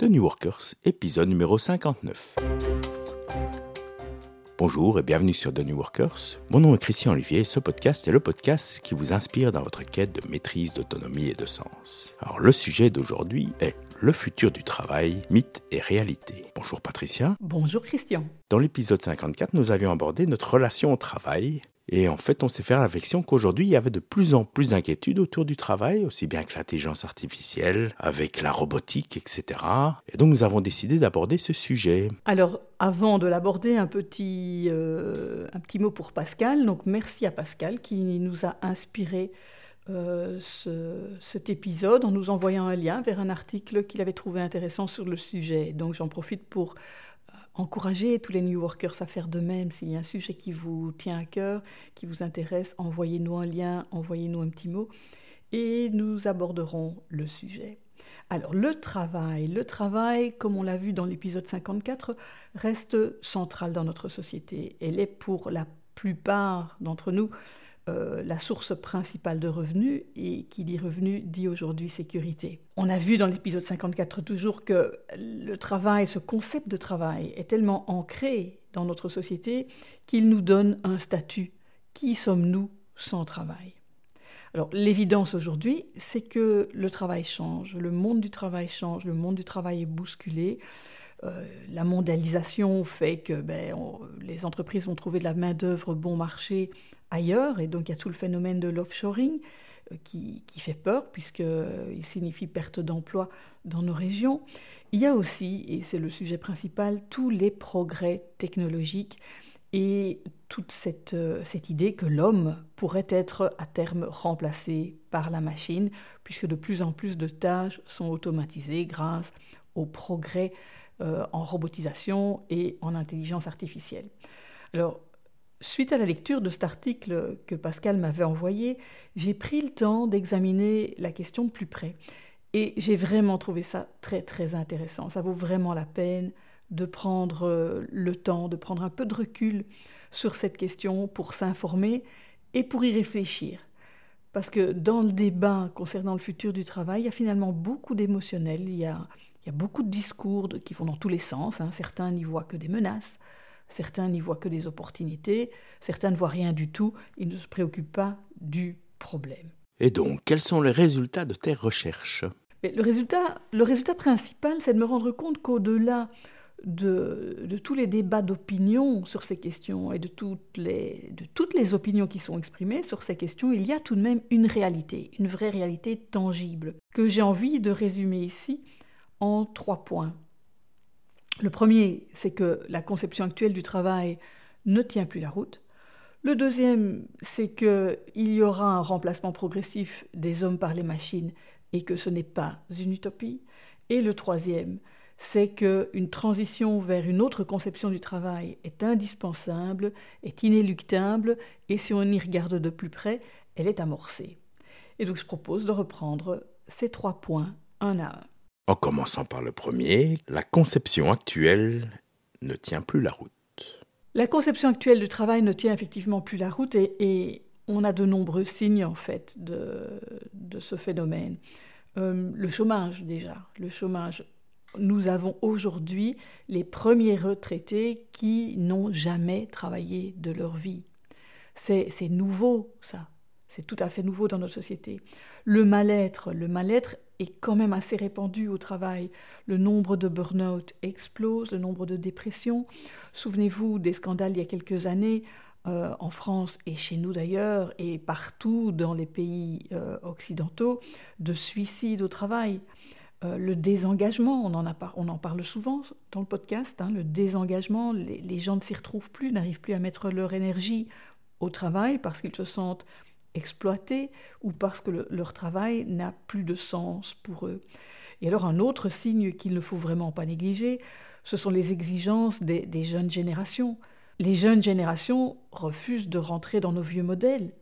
The New Workers, épisode numéro 59. Bonjour et bienvenue sur The New Workers. Mon nom est Christian Olivier et ce podcast est le podcast qui vous inspire dans votre quête de maîtrise, d'autonomie et de sens. Alors le sujet d'aujourd'hui est le futur du travail, mythe et réalité. Bonjour Patricia. Bonjour Christian. Dans l'épisode 54, nous avions abordé notre relation au travail et en fait, on s'est fait la réflexion qu'aujourd'hui, il y avait de plus en plus d'inquiétudes autour du travail, aussi bien que l'intelligence artificielle, avec la robotique, etc. Et donc, nous avons décidé d'aborder ce sujet. Alors, avant de l'aborder, un petit, euh, un petit mot pour Pascal. Donc, merci à Pascal qui nous a inspiré euh, cet épisode en nous envoyant un lien vers un article qu'il avait trouvé intéressant sur le sujet. Donc, j'en profite pour encourager tous les New Workers à faire de même. S'il y a un sujet qui vous tient à cœur, qui vous intéresse, envoyez-nous un lien, envoyez-nous un petit mot et nous aborderons le sujet. Alors le travail, le travail, comme on l'a vu dans l'épisode 54, reste central dans notre société. Elle est pour la plupart d'entre nous euh, la source principale de revenus et qui dit revenus dit aujourd'hui sécurité. On a vu dans l'épisode 54 toujours que le travail, ce concept de travail est tellement ancré dans notre société qu'il nous donne un statut. Qui sommes-nous sans travail? Alors l'évidence aujourd'hui, c'est que le travail change, le monde du travail change, le monde du travail est bousculé. Euh, la mondialisation fait que ben, les entreprises vont trouver de la main-d'œuvre bon marché ailleurs, et donc il y a tout le phénomène de l'offshoring euh, qui, qui, fait peur, puisqu'il euh, signifie perte d'emploi dans nos régions. Il y a aussi, et c'est le sujet principal, tous les progrès technologiques et toute cette, euh, cette idée que l'homme pourrait être à terme remplacé par la machine, puisque de plus en plus de tâches sont automatisées grâce aux progrès en robotisation et en intelligence artificielle. Alors, Suite à la lecture de cet article que Pascal m'avait envoyé, j'ai pris le temps d'examiner la question de plus près. Et j'ai vraiment trouvé ça très très intéressant. Ça vaut vraiment la peine de prendre euh, le temps, de prendre un peu de recul sur cette question pour s'informer et pour y réfléchir. Parce que dans le débat concernant le futur du travail, il y a finalement beaucoup d'émotionnel, il, y a, beaucoup de discours qui vont dans tous les sens. Hein. Certains n'y voient que des menaces, Certains n'y voient que des opportunités, certains ne voient rien du tout, ils ne se préoccupent pas du problème. Et donc, quels sont les résultats de tes recherches? Le, résultat, le résultat principal, c'est de me rendre compte qu'au-delà de, de, tous les débats d'opinion sur ces questions et de toutes, les, de toutes les opinions qui sont exprimées sur ces questions, il y a tout de même une réalité, une vraie réalité tangible, que j'ai envie de résumer ici en trois points. Le premier, c'est que la conception actuelle du travail ne tient plus la route. Le deuxième, c'est qu'il y aura un remplacement progressif des hommes par les machines et que ce n'est pas une utopie. Et le troisième, c'est qu'une transition vers une autre conception du travail est indispensable, est inéluctable, et si on y regarde de plus près, elle est amorcée. Et donc je propose de reprendre ces trois points un à un. En commençant par le premier, la conception actuelle ne tient plus la route. La conception actuelle du travail ne tient effectivement plus la route et, on a de nombreux signes en fait de, ce phénomène. Euh, le chômage déjà, le chômage. Nous avons aujourd'hui les premiers retraités qui n'ont jamais travaillé de leur vie. C'est nouveau ça, c'est tout à fait nouveau dans notre société. Le mal-être, le mal-être est quand même assez répandu au travail. Le nombre de burn-out explose, le nombre de dépressions. Souvenez-vous des scandales il y a quelques années euh, en France et chez nous d'ailleurs, et partout dans les pays euh, occidentaux, de suicides au travail. Euh, le désengagement, on en, parle souvent dans le podcast, hein, le désengagement, les gens ne s'y retrouvent plus, n'arrivent plus à mettre leur énergie au travail parce qu'ils se sentent exploités ou parce que leur travail n'a plus de sens pour eux. Et alors un autre signe qu'il ne faut vraiment pas négliger, ce sont les exigences des, jeunes générations. Les jeunes générations refusent de rentrer dans nos vieux modèles.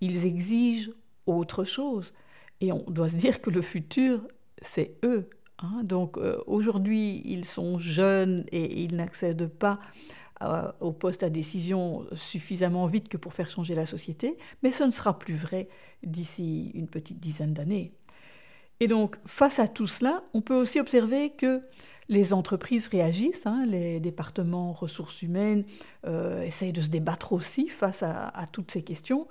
Ils exigent autre chose. Et on doit se dire que le futur, c'est eux. Hein. Donc euh, aujourd'hui, ils sont jeunes et ils n'accèdent pas au poste à décision suffisamment vite que pour faire changer la société, mais ce ne sera plus vrai d'ici une petite dizaine d'années. Et donc, face à tout cela, on peut aussi observer que les entreprises réagissent, hein, les départements ressources humaines euh, essayent de se débattre aussi face à, toutes ces questions,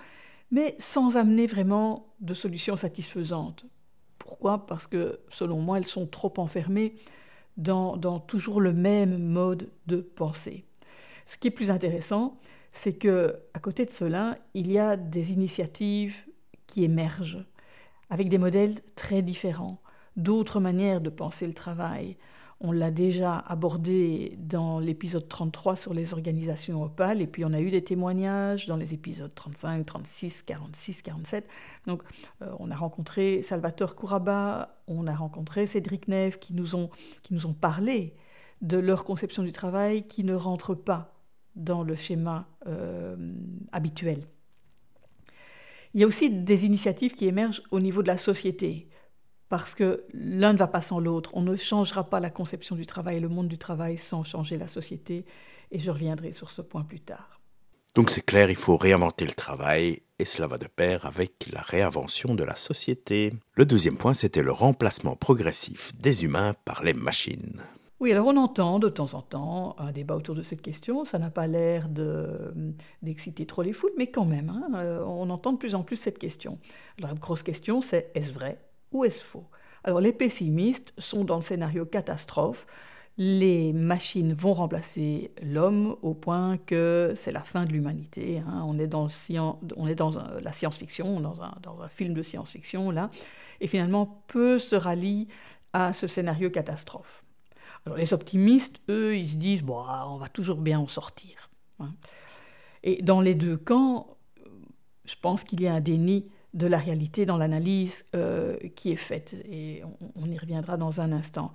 mais sans amener vraiment de solutions satisfaisantes. Pourquoi? Parce que, selon moi, elles sont trop enfermées dans toujours le même mode de pensée. Ce qui est plus intéressant, c'est que à côté de cela, il y a des initiatives qui émergent avec des modèles très différents, d'autres manières de penser le travail. On l'a déjà abordé dans l'épisode 33 sur les organisations opales, et puis on a eu des témoignages dans les épisodes 35, 36, 46, 47. Donc euh, on a rencontré Salvatore Couraba, on a rencontré Cédric Neve qui nous ont, qui nous ont parlé de leur conception du travail qui ne rentre pas dans le schéma euh, habituel. Il y a aussi des initiatives qui émergent au niveau de la société, parce que l'un ne va pas sans l'autre. On ne changera pas la conception du travail et le monde du travail sans changer la société, et je reviendrai sur ce point plus tard. Donc c'est clair, il faut réinventer le travail, et cela va de pair avec la réinvention de la société. Le deuxième point, c'était le remplacement progressif des humains par les machines. Oui, alors on entend de temps en temps un débat autour de cette question. Ça n'a pas l'air d'exciter trop les foules, mais quand même, hein, euh, on entend de plus en plus cette question. la grosse question, c'est est-ce vrai ou est-ce faux? Alors les pessimistes sont dans le scénario catastrophe. Les machines vont remplacer l'homme au point que c'est la fin de l'humanité. Hein. On est dans, on est dans la science-fiction, dans un, dans un film de science-fiction là, et finalement peu se rallient à ce scénario catastrophe. Alors les optimistes, eux, ils se disent bon, on va toujours bien en sortir. Hein. Et dans les deux camps, je pense qu'il y a un déni de la réalité dans l'analyse euh, qui est faite. Et on, y reviendra dans un instant.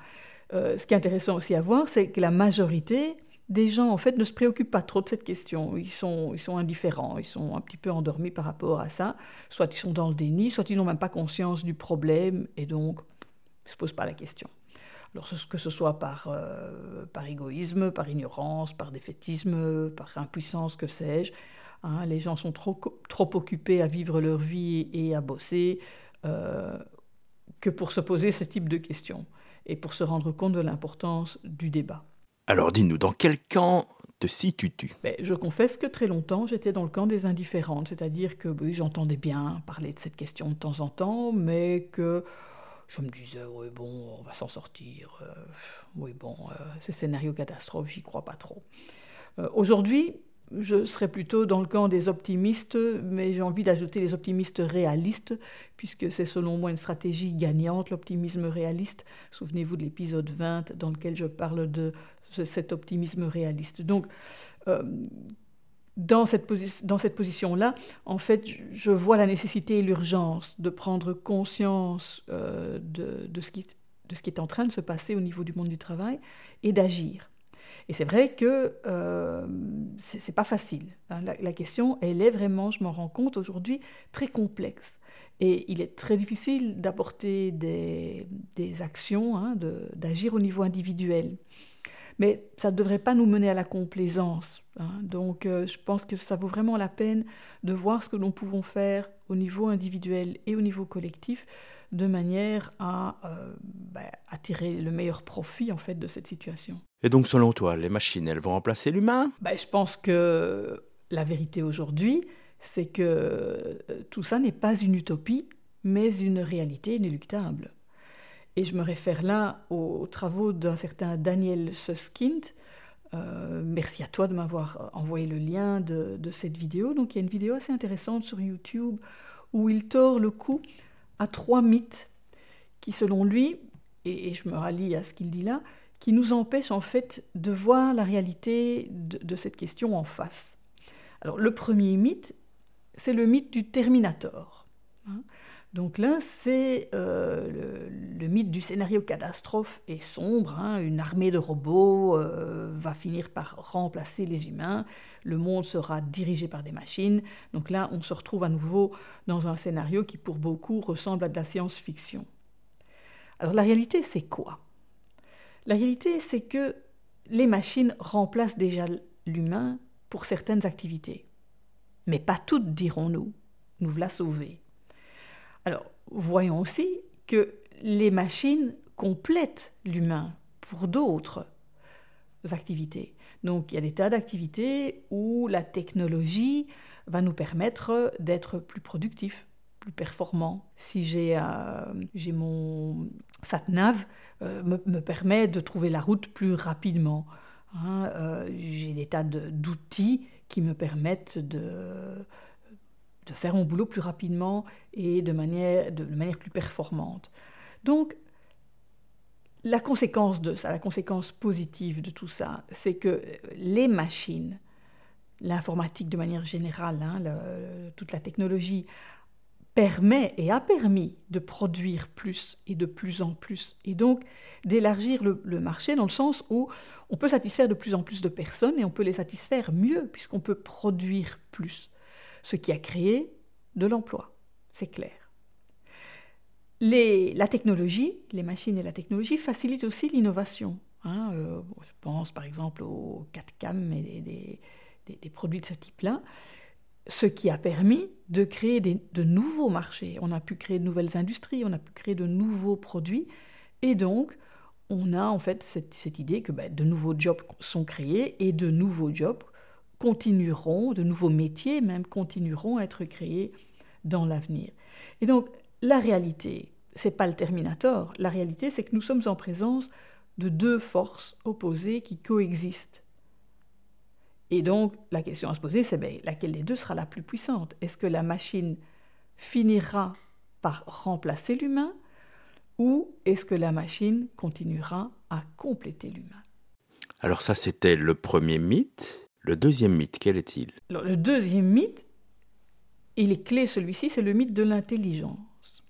Euh, ce qui est intéressant aussi à voir, c'est que la majorité des gens, en fait, ne se préoccupent pas trop de cette question. Ils sont, ils sont indifférents, ils sont un petit peu endormis par rapport à ça. Soit ils sont dans le déni, soit ils n'ont même pas conscience du problème et donc ne se posent pas la question. Alors que ce soit par, euh, par égoïsme, par ignorance, par défaitisme, par impuissance, que sais-je. Hein, les gens sont trop, trop occupés à vivre leur vie et à bosser euh, que pour se poser ce type de questions et pour se rendre compte de l'importance du débat. Alors dis-nous, dans quel camp te situes-tu? Ben, Je confesse que très longtemps, j'étais dans le camp des indifférentes, c'est-à-dire que j'entendais bien parler de cette question de temps en temps, mais que je me disais, oui, bon, on va s'en sortir. Euh, oui, bon, euh, ces scénarios catastrophes, j'y crois pas trop. Euh, aujourd'hui, je serais plutôt dans le camp des optimistes, mais j'ai envie d'ajouter les optimistes réalistes, puisque c'est selon moi une stratégie gagnante, l'optimisme réaliste. Souvenez-vous de l'épisode 20 dans lequel je parle de cet optimisme réaliste. Donc, dans cette, position-là, en fait, je vois la nécessité et l'urgence de prendre conscience euh, de, ce qui, est en train de se passer au niveau du monde du travail et d'agir. Et c'est vrai que euh, ce c'est pas facile. Hein. La, question, elle est vraiment, je m'en rends compte aujourd'hui, très complexe. Et il est très difficile d'apporter des, des, actions, hein, d'agir au niveau individuel. Mais ça ne devrait pas nous mener à la complaisance. Hein. Donc euh, je pense que ça vaut vraiment la peine de voir ce que nous pouvons faire au niveau individuel et au niveau collectif de manière à euh, ben, tirer le meilleur profit en fait de cette situation. Et donc selon toi, les machines, elles vont remplacer l'humain? Ben, Je pense que la vérité aujourd'hui, c'est que euh, tout ça n'est pas une utopie, mais une réalité inéluctable. Et je me réfère là aux, travaux d'un certain Daniel Suskind. Euh, merci à toi de m'avoir envoyé le lien de, cette vidéo. Donc il y a une vidéo assez intéressante sur YouTube où il tord le cou à trois mythes qui, selon lui, et, je me rallie à ce qu'il dit là, qui nous empêchent en fait de voir la réalité de, cette question en face. Alors le premier mythe, c'est le mythe du Terminator. Hein. Donc là, c'est euh, le, mythe du scénario catastrophe est sombre. Hein. Une armée de robots euh, va finir par remplacer les humains. Le monde sera dirigé par des machines. Donc là, on se retrouve à nouveau dans un scénario qui, pour beaucoup, ressemble à de la science-fiction. Alors la réalité, c'est quoi? La réalité, c'est que les machines remplacent déjà l'humain pour certaines activités. Mais pas toutes, dirons-nous. Nous voilà sauvés. Alors, voyons aussi que les machines complètent l'humain pour d'autres activités. Donc il y a des tas d'activités où la technologie va nous permettre d'être plus productifs, plus performants. Si j'ai euh, mon sat-nav, euh, me, permet de trouver la route plus rapidement. Hein. Euh, j'ai des tas d'outils qui me permettent de, de faire mon boulot plus rapidement et de manière, de manière plus performante. Donc, la conséquence de ça, la conséquence positive de tout ça, c'est que les machines, l'informatique de manière générale, hein, toute la technologie, permet et a permis de produire plus et de plus en plus, et donc d'élargir le, le, marché dans le sens où on peut satisfaire de plus en plus de personnes et on peut les satisfaire mieux puisqu'on peut produire plus, ce qui a créé de l'emploi, c'est clair la technologie, les machines et la technologie facilitent aussi l'innovation. Hein, euh, je pense par exemple aux 4CAM et des, produits de ce type-là, ce qui a permis de créer de nouveaux marchés. On a pu créer de nouvelles industries, on a pu créer de nouveaux produits, et donc on a en fait cette, idée que ben, de nouveaux jobs sont créés et de nouveaux jobs continueront, de nouveaux métiers même continueront à être créés dans l'avenir. Et donc la réalité, c'est pas le Terminator. La réalité, c'est que nous sommes en présence de deux forces opposées qui coexistent. Et donc, la question à se poser, c'est ben, laquelle des deux sera la plus puissante? Est-ce que la machine finira par remplacer l'humain ou est-ce que la machine continuera à compléter l'humain? Alors ça, c'était le premier mythe. Le deuxième mythe, quel est-il? Le deuxième mythe, il est clé celui-ci, c'est le mythe de l'intelligence.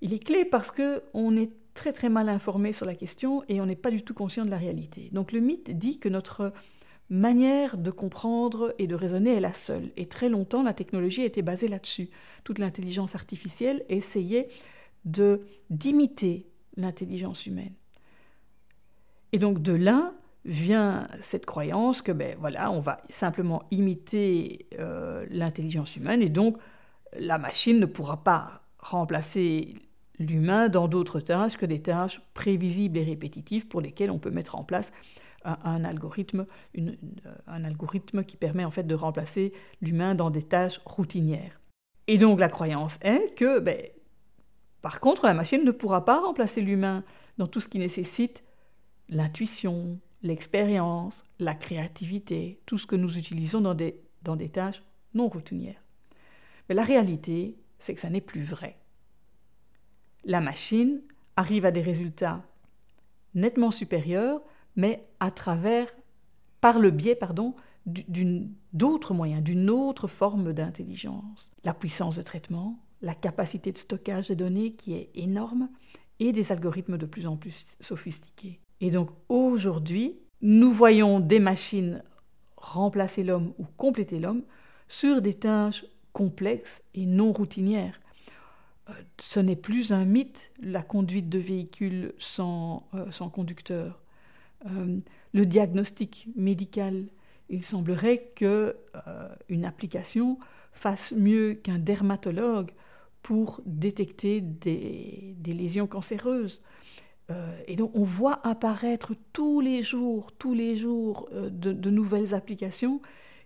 Il est clé parce qu'on est très très mal informé sur la question et on n'est pas du tout conscient de la réalité. Donc le mythe dit que notre manière de comprendre et de raisonner est la seule. Et très longtemps, la technologie était basée là-dessus. Toute l'intelligence artificielle essayait de d'imiter l'intelligence humaine. Et donc de là vient cette croyance que ben voilà, on va simplement imiter euh, l'intelligence humaine et donc la machine ne pourra pas remplacer l'humain dans d'autres tâches que des tâches prévisibles et répétitives pour lesquelles on peut mettre en place un, algorithme, un algorithme qui permet en fait de remplacer l'humain dans des tâches routinières. Et donc la croyance est que, ben, par contre, la machine ne pourra pas remplacer l'humain dans tout ce qui nécessite l'intuition, l'expérience, la créativité, tout ce que nous utilisons dans des, des tâches non routinières. Mais la réalité, c'est que ça n'est plus vrai la machine arrive à des résultats nettement supérieurs, mais à travers, par le biais, pardon, d'autres moyens, d'une autre forme d'intelligence. La puissance de traitement, la capacité de stockage de données qui est énorme, et des algorithmes de plus en plus sophistiqués. Et donc aujourd'hui, nous voyons des machines remplacer l'homme ou compléter l'homme sur des tâches complexes et non routinières ce n'est plus un mythe, la conduite de véhicules sans, euh, conducteur. Euh, le diagnostic médical, il semblerait que euh, une application fasse mieux qu'un dermatologue pour détecter des lésions cancéreuses. Et donc on voit apparaître tous les jours, tous les jours, de, de, nouvelles applications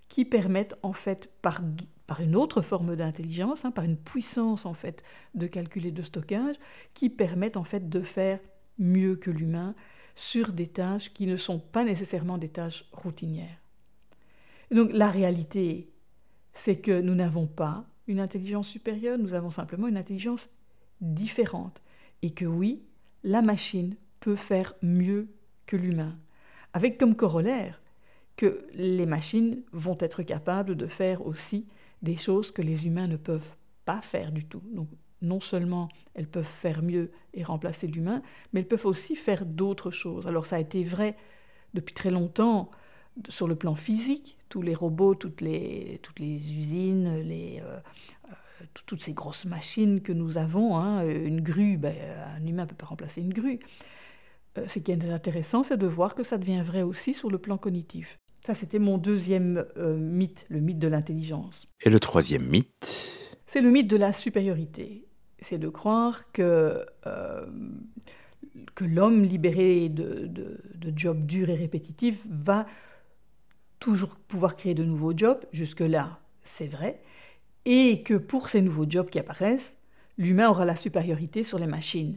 qui permettent en fait par par une autre forme d'intelligence, hein, par une puissance en fait de calcul et de stockage, qui permettent en fait de faire mieux que l'humain sur des tâches qui ne sont pas nécessairement des tâches routinières. donc la réalité, c'est que nous n'avons pas une intelligence supérieure, nous avons simplement une intelligence différente. Et que oui, la machine peut faire mieux que l'humain. Avec comme corollaire que les machines vont être capables de faire aussi des choses que les humains ne peuvent pas faire du tout. Donc non seulement elles peuvent faire mieux et remplacer l'humain, mais elles peuvent aussi faire d'autres choses. Alors ça a été vrai depuis très longtemps sur le plan physique, tous les robots, toutes les, toutes les usines, les, euh, toutes ces grosses machines que nous avons, hein, une grue, ben, un humain ne peut pas remplacer une grue. Euh, ce qui est intéressant, c'est de voir que ça devient vrai aussi sur le plan cognitif. Ça, c'était mon deuxième euh, mythe, le mythe de l'intelligence. Et le troisième mythe? C'est le mythe de la supériorité. c'est de croire que, euh, que l'homme libéré de, de, de jobs durs et répétitifs va toujours pouvoir créer de nouveaux jobs, jusque-là c'est vrai, et que pour ces nouveaux jobs qui apparaissent, l'humain aura la supériorité sur les machines.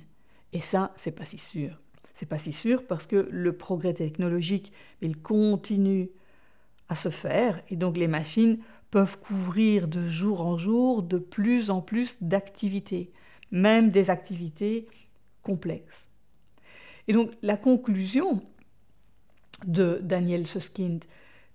Et ça, c'est pas si sûr. C'est pas si sûr parce que le progrès technologique, il continue à se faire et donc les machines peuvent couvrir de jour en jour de plus en plus d'activités, même des activités complexes. Et donc la conclusion de Daniel Suskind,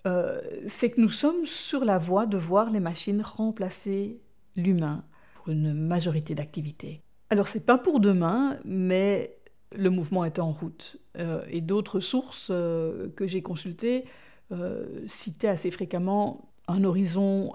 euh, c'est que nous sommes sur la voie de voir les machines remplacer l'humain pour une majorité d'activités. Alors c'est pas pour demain, mais le mouvement est en route. Euh, et d'autres sources euh, que j'ai consultées citaient assez fréquemment un horizon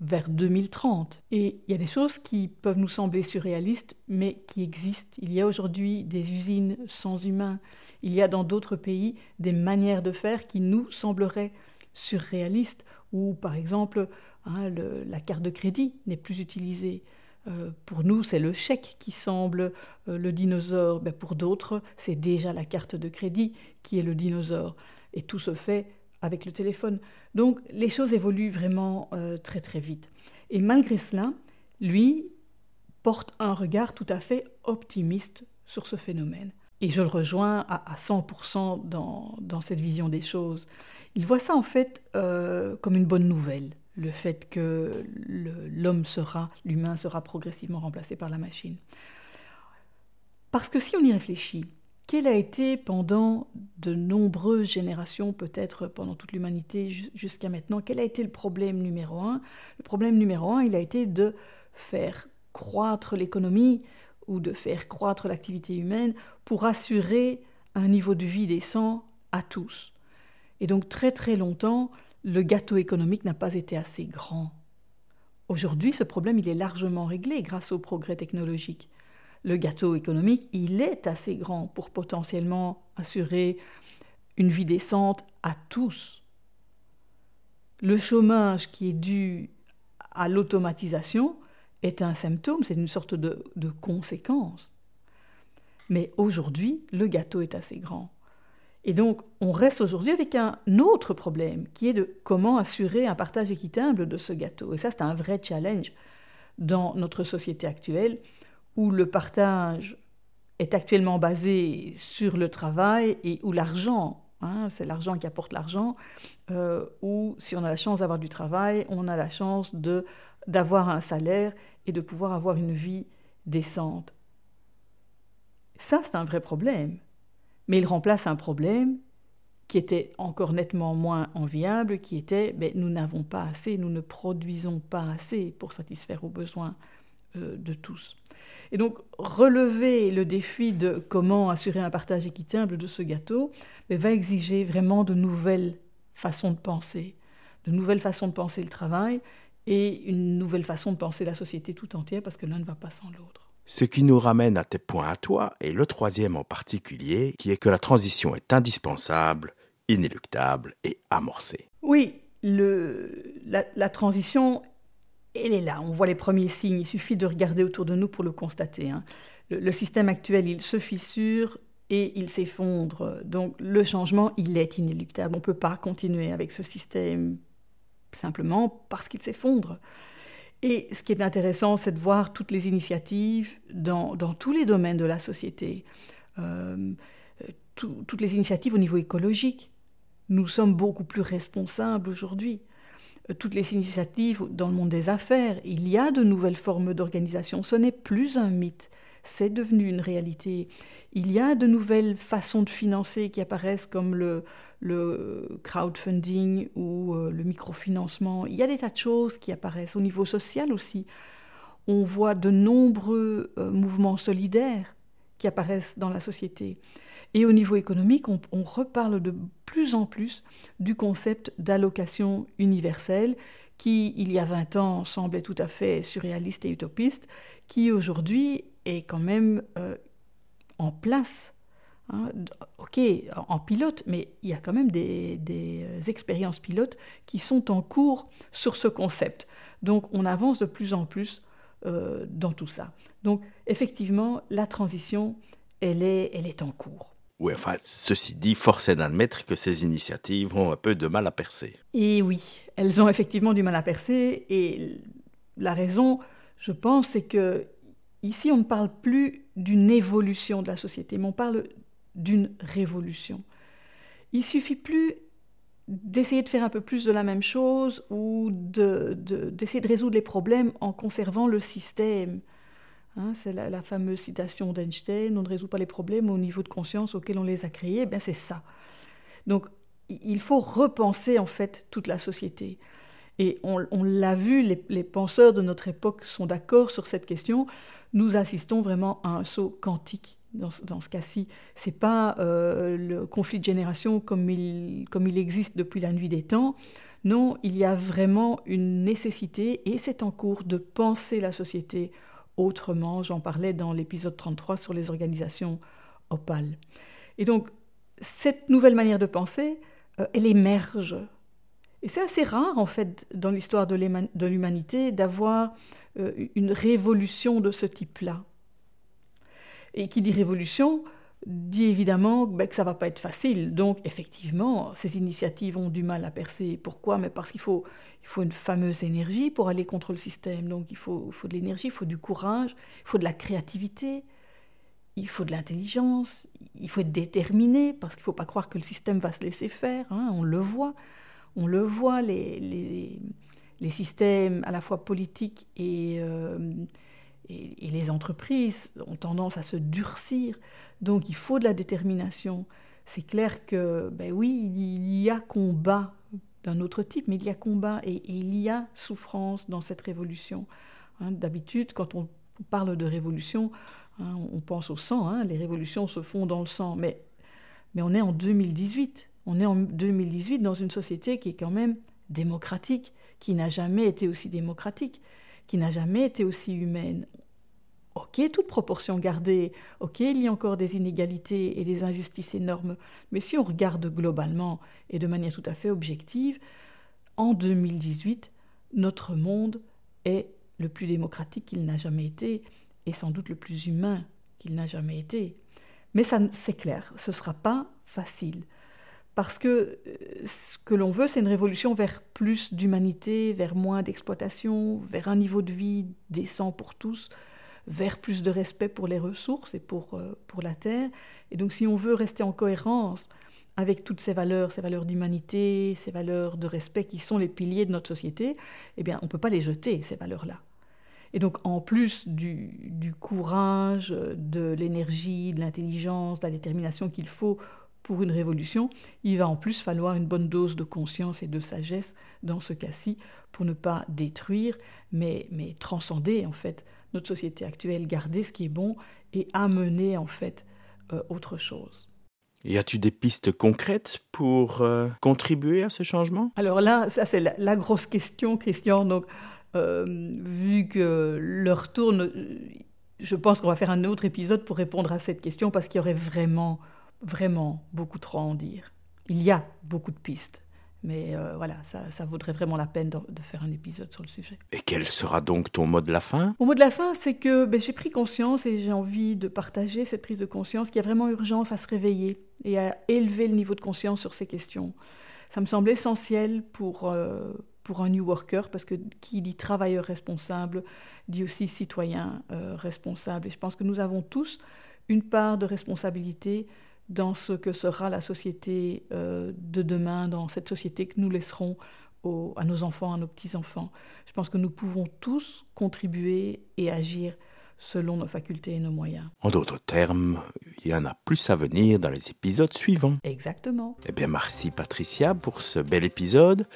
vers 2030. Et il y a des choses qui peuvent nous sembler surréalistes, mais qui existent. Il y a aujourd'hui des usines sans humains. Il y a dans d'autres pays des manières de faire qui nous sembleraient surréalistes, ou par exemple hein, la carte de crédit n'est plus utilisée. Euh, pour nous, c'est le chèque qui semble euh, le dinosaure. Ben, pour d'autres, c'est déjà la carte de crédit qui est le dinosaure. Et tout se fait avec le téléphone. Donc les choses évoluent vraiment euh, très très vite. Et malgré cela, lui porte un regard tout à fait optimiste sur ce phénomène. Et je le rejoins à, 100% dans, dans, cette vision des choses. Il voit ça en fait euh, comme une bonne nouvelle, le fait que l'homme sera, l'humain sera progressivement remplacé par la machine. Parce que si on y réfléchit, quel a été pendant de nombreuses générations, peut-être pendant toute l'humanité jusqu'à maintenant, quel a été le problème numéro un? Le problème numéro un, il a été de faire croître l'économie ou de faire croître l'activité humaine pour assurer un niveau de vie décent à tous. Et donc très très longtemps, le gâteau économique n'a pas été assez grand. Aujourd'hui, ce problème, il est largement réglé grâce au progrès technologique le gâteau économique, il est assez grand pour potentiellement assurer une vie décente à tous. Le chômage qui est dû à l'automatisation est un symptôme, c'est une sorte de, de conséquence. Mais aujourd'hui, le gâteau est assez grand. Et donc, on reste aujourd'hui avec un autre problème, qui est de comment assurer un partage équitable de ce gâteau. Et ça, c'est un vrai challenge dans notre société actuelle, où le partage est actuellement basé sur le travail et où l'argent, hein, c'est l'argent qui apporte l'argent, euh, ou si on a la chance d'avoir du travail, on a la chance de d'avoir un salaire et de pouvoir avoir une vie décente. Ça, c'est un vrai problème. Mais il remplace un problème qui était encore nettement moins enviable, qui était ben, nous n'avons pas assez, nous ne produisons pas assez pour satisfaire aux besoins euh, de tous. Et donc, relever le défi de comment assurer un partage équitable de ce gâteau va exiger vraiment de nouvelles façons de penser, de nouvelles façons de penser le travail et une nouvelle façon de penser la société tout entière parce que l'un ne va pas sans l'autre. Ce qui nous ramène à tes points à toi, et le troisième en particulier, qui est que la transition est indispensable, inéluctable et amorcée. Oui, le, la, la transition elle est là, on voit les premiers signes, il suffit de regarder autour de nous pour le constater. Hein. Le, système actuel, il se fissure et il s'effondre. Donc le changement, il est inéluctable. On ne peut pas continuer avec ce système simplement parce qu'il s'effondre. Et ce qui est intéressant, c'est de voir toutes les initiatives dans, tous les domaines de la société, euh, toutes les initiatives au niveau écologique. Nous sommes beaucoup plus responsables aujourd'hui toutes les initiatives dans le monde des affaires. Il y a de nouvelles formes d'organisation. Ce n'est plus un mythe, c'est devenu une réalité. Il y a de nouvelles façons de financer qui apparaissent comme le, crowdfunding ou euh, le microfinancement. Il y a des tas de choses qui apparaissent au niveau social aussi. On voit de nombreux euh, mouvements solidaires qui apparaissent dans la société. Et au niveau économique, on, reparle de plus en plus du concept d'allocation universelle qui, il y a 20 ans, semblait tout à fait surréaliste et utopiste, qui aujourd'hui est quand même euh, en place. Hein. ok, en pilote, mais il y a quand même des, euh, expériences pilotes qui sont en cours sur ce concept. Donc on avance de plus en plus euh, dans tout ça. Donc effectivement, la transition, elle est, elle est en cours. Oui, enfin, ceci dit, force est d'admettre que ces initiatives ont un peu de mal à percer. Et oui, elles ont effectivement du mal à percer. Et la raison, je pense, c'est que ici, on ne parle plus d'une évolution de la société, mais on parle d'une révolution. Il suffit plus d'essayer de faire un peu plus de la même chose ou d'essayer de, résoudre les problèmes en conservant le système. Hein, c'est la, fameuse citation d'Einstein, on ne résout pas les problèmes au niveau de conscience auquel on les a créés, eh c'est ça. Donc il faut repenser en fait toute la société. Et on, l'a vu, les, penseurs de notre époque sont d'accord sur cette question. Nous assistons vraiment à un saut quantique dans, ce cas-ci. Ce n'est pas euh, le conflit de génération comme il, existe depuis la nuit des temps. Non, il y a vraiment une nécessité, et c'est en cours, de penser la société autrement. J'en parlais dans l'épisode 33 sur les organisations opales. Et donc, cette nouvelle manière de penser, euh, elle émerge. Et c'est assez rare, en fait, dans l'histoire de l'humanité, d'avoir euh, une révolution de ce type-là. Et qui dit révolution, dit évidemment ben, que ça va pas être facile. Donc, effectivement, ces initiatives ont du mal à percer. Pourquoi? Mais parce qu'il faut, il faut une fameuse énergie pour aller contre le système. Donc, il faut, faut de l'énergie, il faut du courage, il faut de la créativité, il faut de l'intelligence, il faut être déterminé, parce qu'il ne faut pas croire que le système va se laisser faire. Hein, on le voit. On le voit, les, les, les systèmes à la fois politiques et, euh, et, et, les entreprises ont tendance à se durcir. Donc il faut de la détermination. C'est clair que, ben oui, il y a combat d'un autre type, mais il y a combat et, il y a souffrance dans cette révolution. Hein, d'habitude, quand on parle de révolution, hein, on pense au sang, hein, les révolutions se font dans le sang, mais, mais on est en 2018. On est en 2018 dans une société qui est quand même démocratique, qui n'a jamais été aussi démocratique, qui n'a jamais été aussi humaine. Ok, toute proportion gardée, ok, il y a encore des inégalités et des injustices énormes, mais si on regarde globalement et de manière tout à fait objective, en 2018, notre monde est le plus démocratique qu'il n'a jamais été et sans doute le plus humain qu'il n'a jamais été. Mais c'est clair, ce ne sera pas facile. Parce que euh, ce que l'on veut, c'est une révolution vers plus d'humanité, vers moins d'exploitation, vers un niveau de vie décent pour tous, vers plus de respect pour les ressources et pour, euh, pour la Terre. Et donc si on veut rester en cohérence avec toutes ces valeurs, ces valeurs d'humanité, ces valeurs de respect qui sont les piliers de notre société, eh bien on ne peut pas les jeter, ces valeurs-là. Et donc en plus du, du courage, de l'énergie, de l'intelligence, de la détermination qu'il faut pour une révolution, il va en plus falloir une bonne dose de conscience et de sagesse dans ce cas-ci pour ne pas détruire, mais, mais transcender en fait notre société actuelle, garder ce qui est bon et amener en fait euh, autre chose. Y a-tu des pistes concrètes pour euh, contribuer à ce changement? Alors là, ça c'est la, grosse question, Christian. Donc, euh, vu que l'heure tourne, je pense qu'on va faire un autre épisode pour répondre à cette question parce qu'il y aurait vraiment, vraiment beaucoup trop à en dire. Il y a beaucoup de pistes. Mais euh, voilà, ça, vaudrait vraiment la peine de, faire un épisode sur le sujet. Et quel sera donc ton mot de la fin? Mon mot de la fin, c'est que ben, j'ai pris conscience et j'ai envie de partager cette prise de conscience qu'il y a vraiment urgence à se réveiller et à élever le niveau de conscience sur ces questions. Ça me semble essentiel pour, euh, pour un New Worker parce que qui dit travailleur responsable dit aussi citoyen euh, responsable. Et je pense que nous avons tous une part de responsabilité dans ce que sera la société euh, de demain, dans cette société que nous laisserons à nos enfants, à nos petits-enfants. Je pense que nous pouvons tous contribuer et agir selon nos facultés et nos moyens. En d'autres termes, il y en a plus à venir dans les épisodes suivants. Exactement. Eh bien, merci Patricia pour ce bel épisode.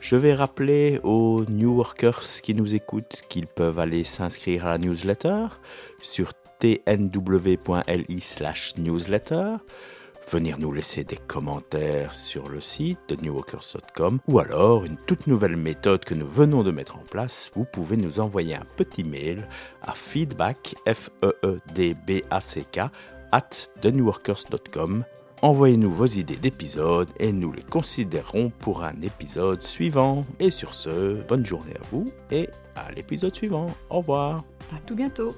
Je vais rappeler aux New Workers qui nous écoutent qu'ils peuvent aller s'inscrire à la newsletter sur tnw.li slash newsletter, venir nous laisser des commentaires sur le site de newworkers.com ou alors une toute nouvelle méthode que nous venons de mettre en place, vous pouvez nous envoyer un petit mail à feedback f e e d b a c k at thenewworkers.com envoyez-nous vos idées d'épisodes et nous les considérerons pour un épisode suivant. Et sur ce, bonne journée à vous et à l'épisode suivant. Au revoir. À tout bientôt.